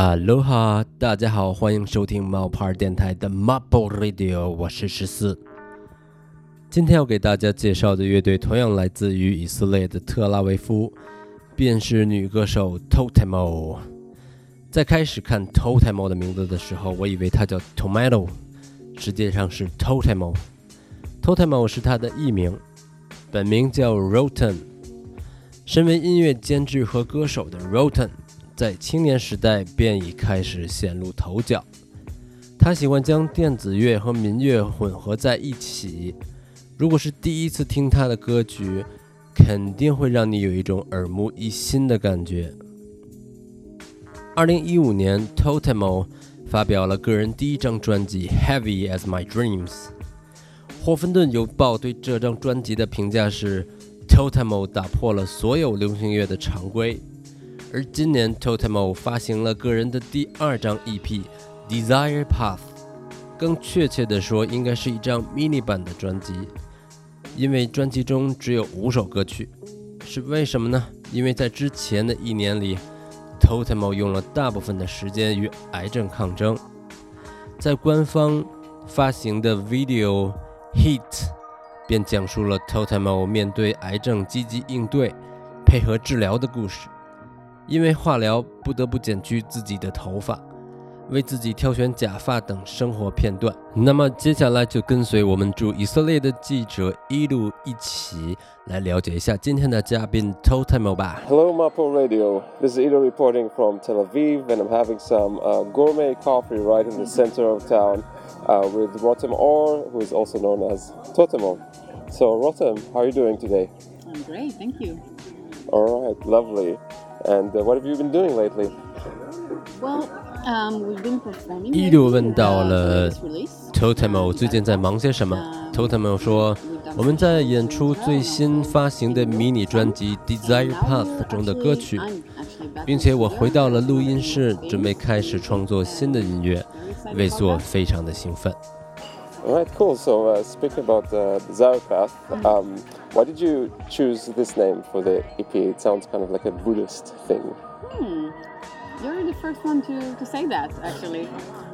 哈喽哈，大家好，欢迎收听冒牌电台的 Marble Radio，我是十四。今天要给大家介绍的乐队同样来自于以色列的特拉维夫，便是女歌手 Totemo。在开始看 Totemo 的名字的时候，我以为她叫 Tomato，实际上是 Totemo。Totemo 是她的艺名，本名叫 Roten。身为音乐监制和歌手的 Roten。在青年时代便已开始显露头角。他喜欢将电子乐和民乐混合在一起。如果是第一次听他的歌曲，肯定会让你有一种耳目一新的感觉。二零一五年，Totemo 发表了个人第一张专辑《Heavy as My Dreams》。霍芬顿邮报对这张专辑的评价是：Totemo 打破了所有流行乐的常规。而今年，Totemo 发行了个人的第二张 EP《Desire Path》，更确切地说，应该是一张 mini 版的专辑，因为专辑中只有五首歌曲。是为什么呢？因为在之前的一年里，Totemo 用了大部分的时间与癌症抗争。在官方发行的 Video Heat 便讲述了 Totemo 面对癌症积极应对、配合治疗的故事。因为化疗不得不剪去自己的头发，为自己挑选假发等生活片段。那么接下来就跟随我们驻以色列的记者一路一起来了解一下今天的嘉宾 Totemo 吧。Hello, Mapo Radio. This is Ido reporting from Tel Aviv, and I'm having some uh, gourmet coffee right in the center of town uh, with Rotem Or, who is also known as Totemo. So, Rotem, how are you doing today? I'm great, thank you. All right, lovely. And uh, what have you been doing lately? Well, um, we've been performing. 一路问到了 Totemo 最近在忙些什么。Totemo 说：“我们在演出最新发行的迷你专辑《Desire Path》中的歌曲，并且我回到了录音室，准备开始创作新的音乐，为此我非常的兴奋。” All right, cool. So, uh, speaking about uh, Desire Path, um, why did you choose this name for the EP? It sounds kind of like a Buddhist thing. Hmm. You're the first one to, to say that, actually.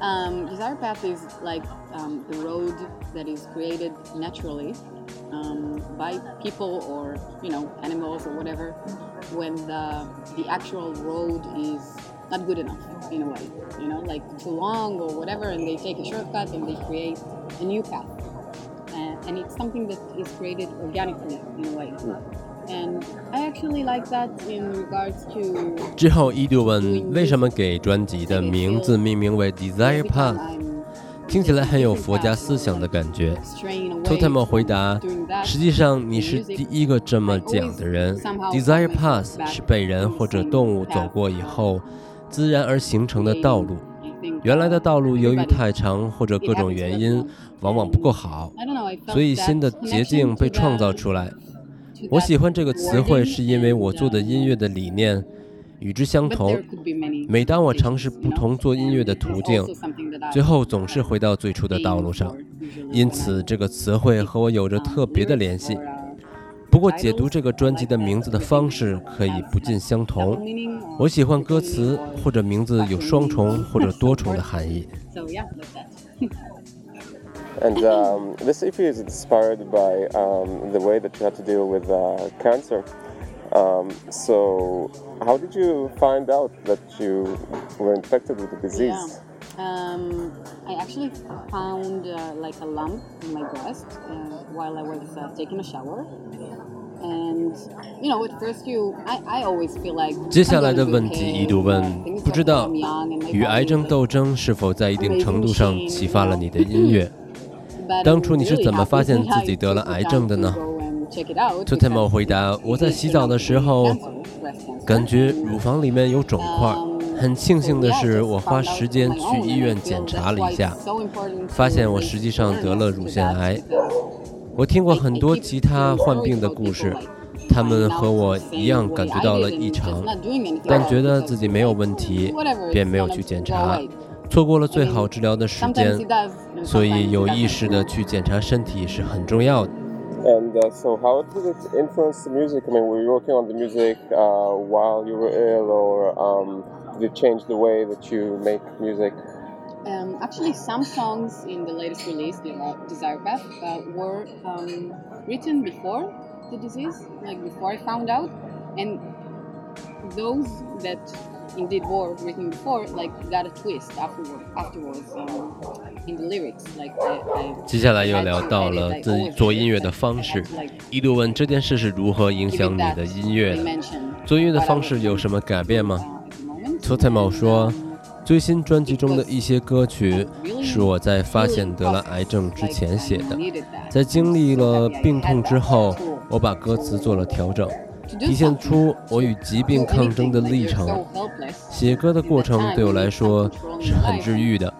Um, Desire Path is like um, the road that is created naturally um, by people or, you know, animals or whatever when the, the actual road is not good enough in a way, you know, like too long or whatever, and they take a shortcut and they create a new path. And, it's something that is created organically in a way. And I actually like that in regards to 之后，伊杜问为什么给专辑的名字命名为 Desire Path，听起来很有佛家思想的感觉。Totemo 回答：实际上你是第一个这么讲的人。Desire Path 是被人或者动物走过以后。自然而形成的道路，原来的道路由于太长或者各种原因，往往不够好，所以新的捷径被创造出来。我喜欢这个词汇，是因为我做的音乐的理念与之相同。每当我尝试不同做音乐的途径，最后总是回到最初的道路上，因此这个词汇和我有着特别的联系。不过，解读这个专辑的名字的方式可以不尽相同。我喜欢歌词或者名字有双重或者多重的含义。And um, this EP is inspired by um, the way that you had to deal with uh, cancer. Um, so, how did you find out that you were infected with the disease? Um, I actually found uh, like a lump in my breast uh, while I was uh, taking a shower. And you know, at first you, I, I always feel like 接下来的问题一度问，不知道与癌症斗争是否在一定程度上启发了你的音乐？当初你是怎么发现自己得了癌症的呢？Totemo 回答：我在洗澡的时候，感觉乳房里面有肿块。很庆幸的是，我花时间去医院检查了一下，发现我实际上得了乳腺癌。我听过很多其他患病的故事，他们和我一样感觉到了异常，但觉得自己没有问题，便没有去检查，错过了最好治疗的时间。所以有意识的去检查身体是很重要的。And uh, so, how did it influence the music? I mean, were you working on the music uh, while you were ill, or um, did it change the way that you make music? Um, actually, some songs in the latest release, the Desire Path, uh, were um, written before the disease, like before I found out, and those that indeed were written before, like got a twist afterward, afterwards um, in the lyrics. Like I, I 接下来又聊到了自己做音乐的方式。一度问这件事是如何影响你的音乐的？做音乐的方式有什么改变吗 T o t e m o 说，最新专辑中的一些歌曲是我在发现得了癌症之前写的，在经历了病痛之后，我把歌词做了调整。体现出我与疾病抗争的历程。写歌的过程对我来说是很治愈的。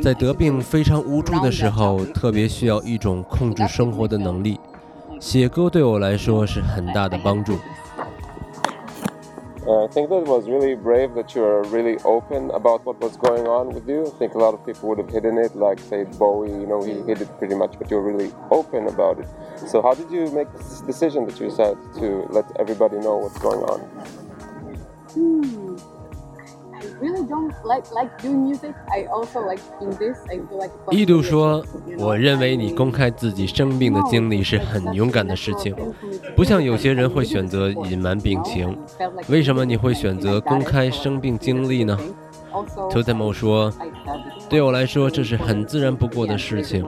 在得病非常无助的时候，特别需要一种控制生活的能力。写歌对我来说是很大的帮助。Uh, I think that was really brave that you were really open about what was going on with you. I think a lot of people would have hidden it, like say Bowie, you know, he hid it pretty much, but you're really open about it. So how did you make this decision that you decided to let everybody know what's going on? Hmm really don't like like doing music. I also like in this. I feel like. 一度说：“我认为你公开自己生病的经历是很勇敢的事情，不像有些人会选择隐瞒病情。为什么你会选择公开生病经历呢？” t o t e m o 说：“对我来说，这是很自然不过的事情，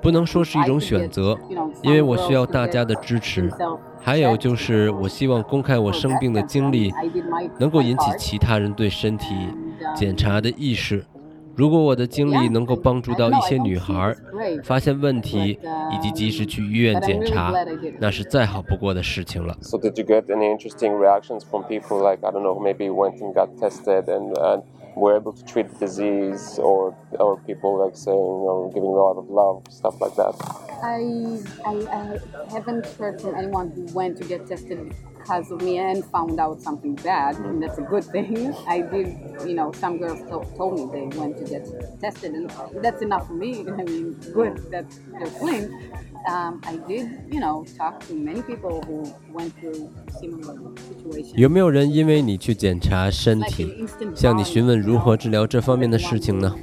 不能说是一种选择，因为我需要大家的支持。还有就是，我希望公开我生病的经历，能够引起其他人对身体检查的意识。如果我的经历能够帮助到一些女孩发现问题，以及及时去医院检查，那是再好不过的事情了。” Were able to treat the disease or or people like saying or giving a lot of love stuff like that. I, I, I haven't heard from anyone who went to get tested because of me and found out something bad mm. and that's a good thing. I did you know some girls to- told me they went to get tested and that's enough for me. I mean good that they're clean um, I did, you know, talk to many people who went through similar situations. 有没有人因为你去检查身体，向你询问如何治疗这方面的事情呢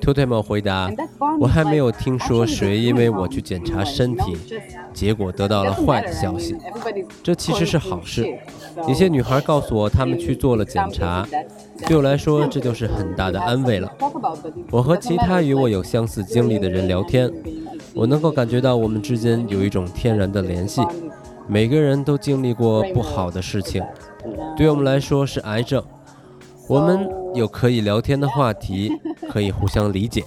？Tutemo 回答：“我还没有听说谁因为我去检查身体，结果得到了坏的消息。这其实是好事。一些女孩告诉我，她们去做了检查，对我来说这就是很大的安慰了。我和其他与我有相似经历的人聊天。”我能够感觉到我们之间有一种天然的联系。每个人都经历过不好的事情，对我们来说是癌症。我们有可以聊天的话题，可以互相理解。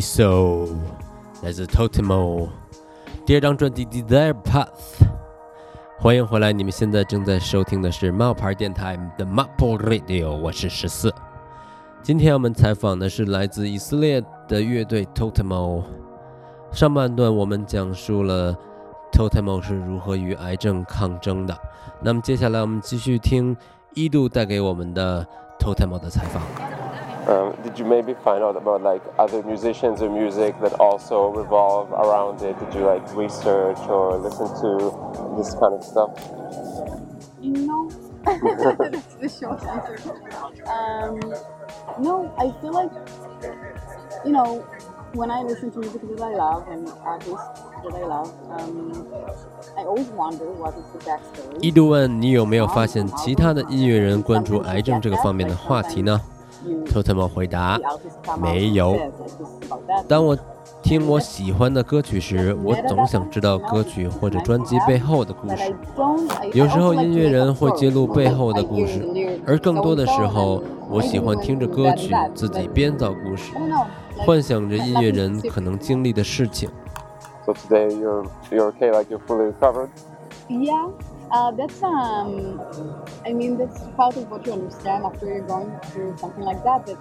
So，来自 Totemo，第二张专辑《Desire Path》。欢迎回来，你们现在正在收听的是冒牌电台的 Maple Radio，我是十四。今天我们采访的是来自以色列的乐队 Totemo。上半段我们讲述了 Totemo 是如何与癌症抗争的，那么接下来我们继续听一度带给我们的 Totemo 的采访。Um, did you maybe find out about like other musicians or music that also revolve around it? Did you like research or listen to this kind of stuff? No, that's the short answer. Um, no, I feel like you know when I listen to music that I love and artists that I love, um, I always wonder what is the backstory. 一度问你有没有发现其他的音乐人关注癌症这个方面的话题呢 ？Totemo 回答：没有。当我听我喜欢的歌曲时，我总想知道歌曲或者专辑背后的故事。有时候音乐人会揭露背后的故事，而更多的时候，我喜欢听着歌曲自己编造故事，幻想着音乐人可能经历的事情。So today you're you're okay, like you're fully recovered. Yeah. Uh, that's um, I mean that's part of what you understand after you're going through something like that. That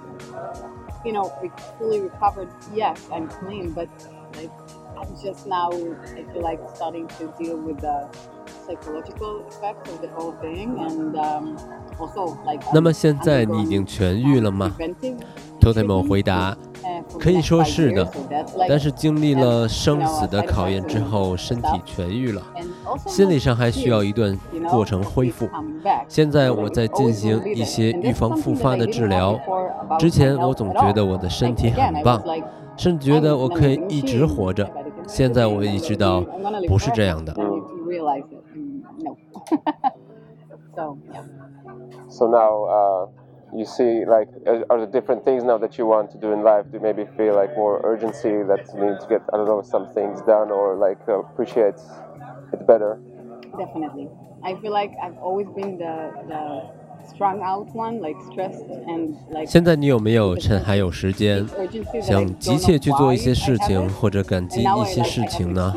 you know, we fully recovered. Yes, I'm clean, but like I'm just now. I feel like starting to deal with the psychological effects of the whole thing, and um, also like. 那么现在你已经痊愈了吗？Totemo 回答。 可以说是的，但是经历了生死的考验之后，身体痊愈了，心理上还需要一段过程恢复。现在我在进行一些预防复发的治疗。之前我总觉得我的身体很棒，甚至觉得我可以一直活着。现在我意识到不是这样的。You see like are the different things now that you want to do in life do you maybe feel like more urgency that you need to get i don't know some things done or like uh, appreciate it better definitely i feel like i've always been the the strung out one like stressed and like 现在你有没有趁还有时间想急切去做一些事情或者感激一些事情呢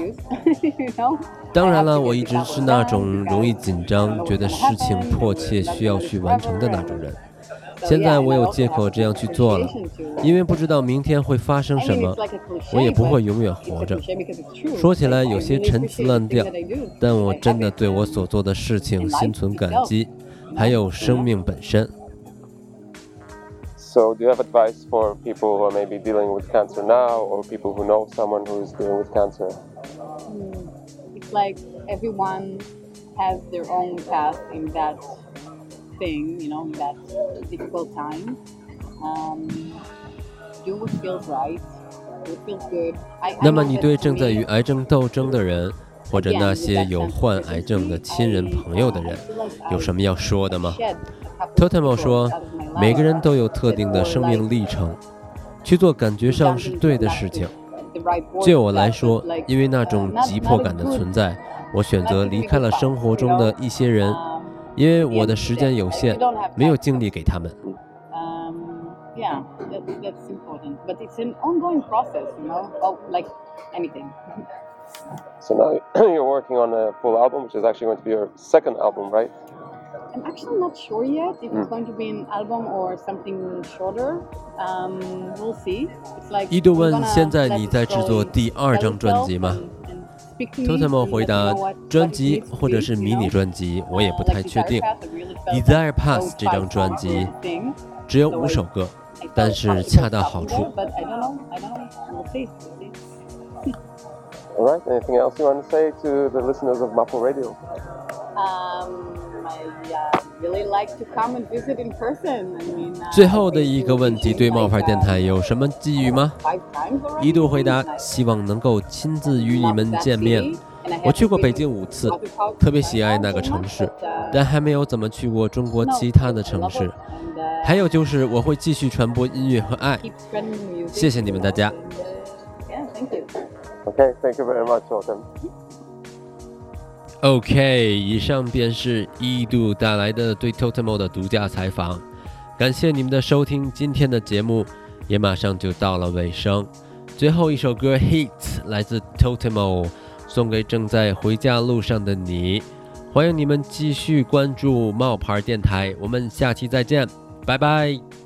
当然了我一直是那种容易紧张觉得事情迫切需要去完成的那种人现在我有借口这样去做了，因为不知道明天会发生什么，我也不会永远活着。说起来有些陈词滥调，但我真的对我所做的事情心存感激，还有生命本身。So, do you have advice for people who are maybe dealing with cancer now, or people who know someone who is dealing with cancer? It's like everyone has their own path in that. Thing, you know, in that difficult time. Um, do what feels right. What feels good. 那么你对正在与癌症斗争的人，或者那些有患癌症的亲人朋友的人，有什么要说的吗？Totemo 说，每个人都有特定的生命历程，去做感觉上是对的事情。就我来说，因为那种急迫感的存在，我选择离开了生活中的一些人。因为我的时间有限，没有精力给他们。Um, yeah, that, that's important, but it's an ongoing process, you know, of like anything. So now you're working on a full album, which is actually going to be your second album, right? I'm actually not sure yet if it's going to be an album or something shorter. Um, we'll see. It's like. 一度问：现在你在制作第二张专辑吗 ？Totemo 回答：专辑或者是迷你专辑，我也不太确定。Desire Pass 这张专辑只有五首歌，但是恰到好处。All right. Anything else you want to say to the listeners of Maple Radio? Um. 最后的一个问题，对冒牌电台有什么寄语吗？一度回答：希望能够亲自与你们见面。我去过北京五次，特别喜爱那个城市，但还没有怎么去过中国其他的城市。还有就是，我会继续传播音乐和爱。谢谢你们大家。Okay, thank you very much. OK，以上便是一度带来的对 Totemo 的独家采访，感谢你们的收听，今天的节目也马上就到了尾声。最后一首歌《Heat》来自 Totemo，送给正在回家路上的你。欢迎你们继续关注冒牌电台，我们下期再见，拜拜。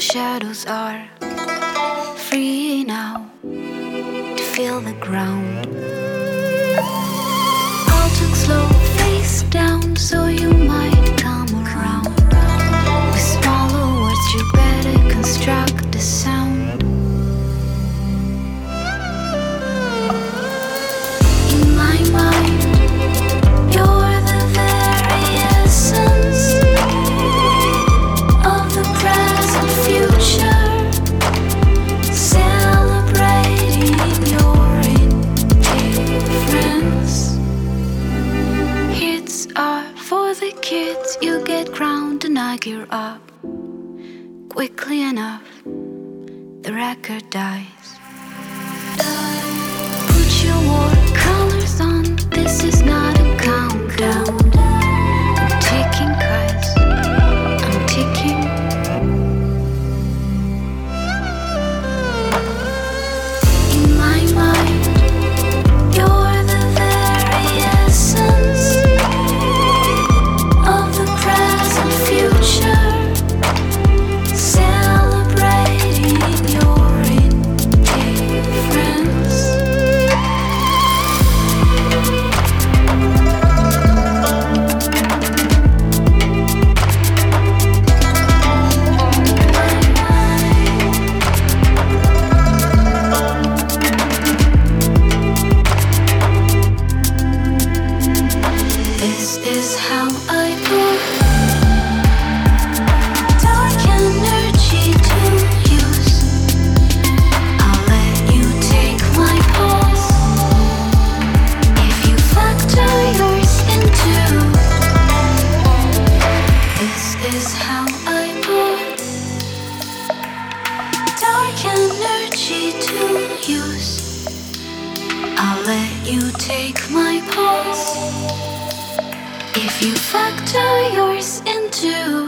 Shadows are free now to feel the ground. I'll take slow face down so you kids. Hits are for the kids. You get ground and I gear up. Quickly enough, the record dies. Put your war colors on. This is not a countdown. take my pulse. If you factor yours into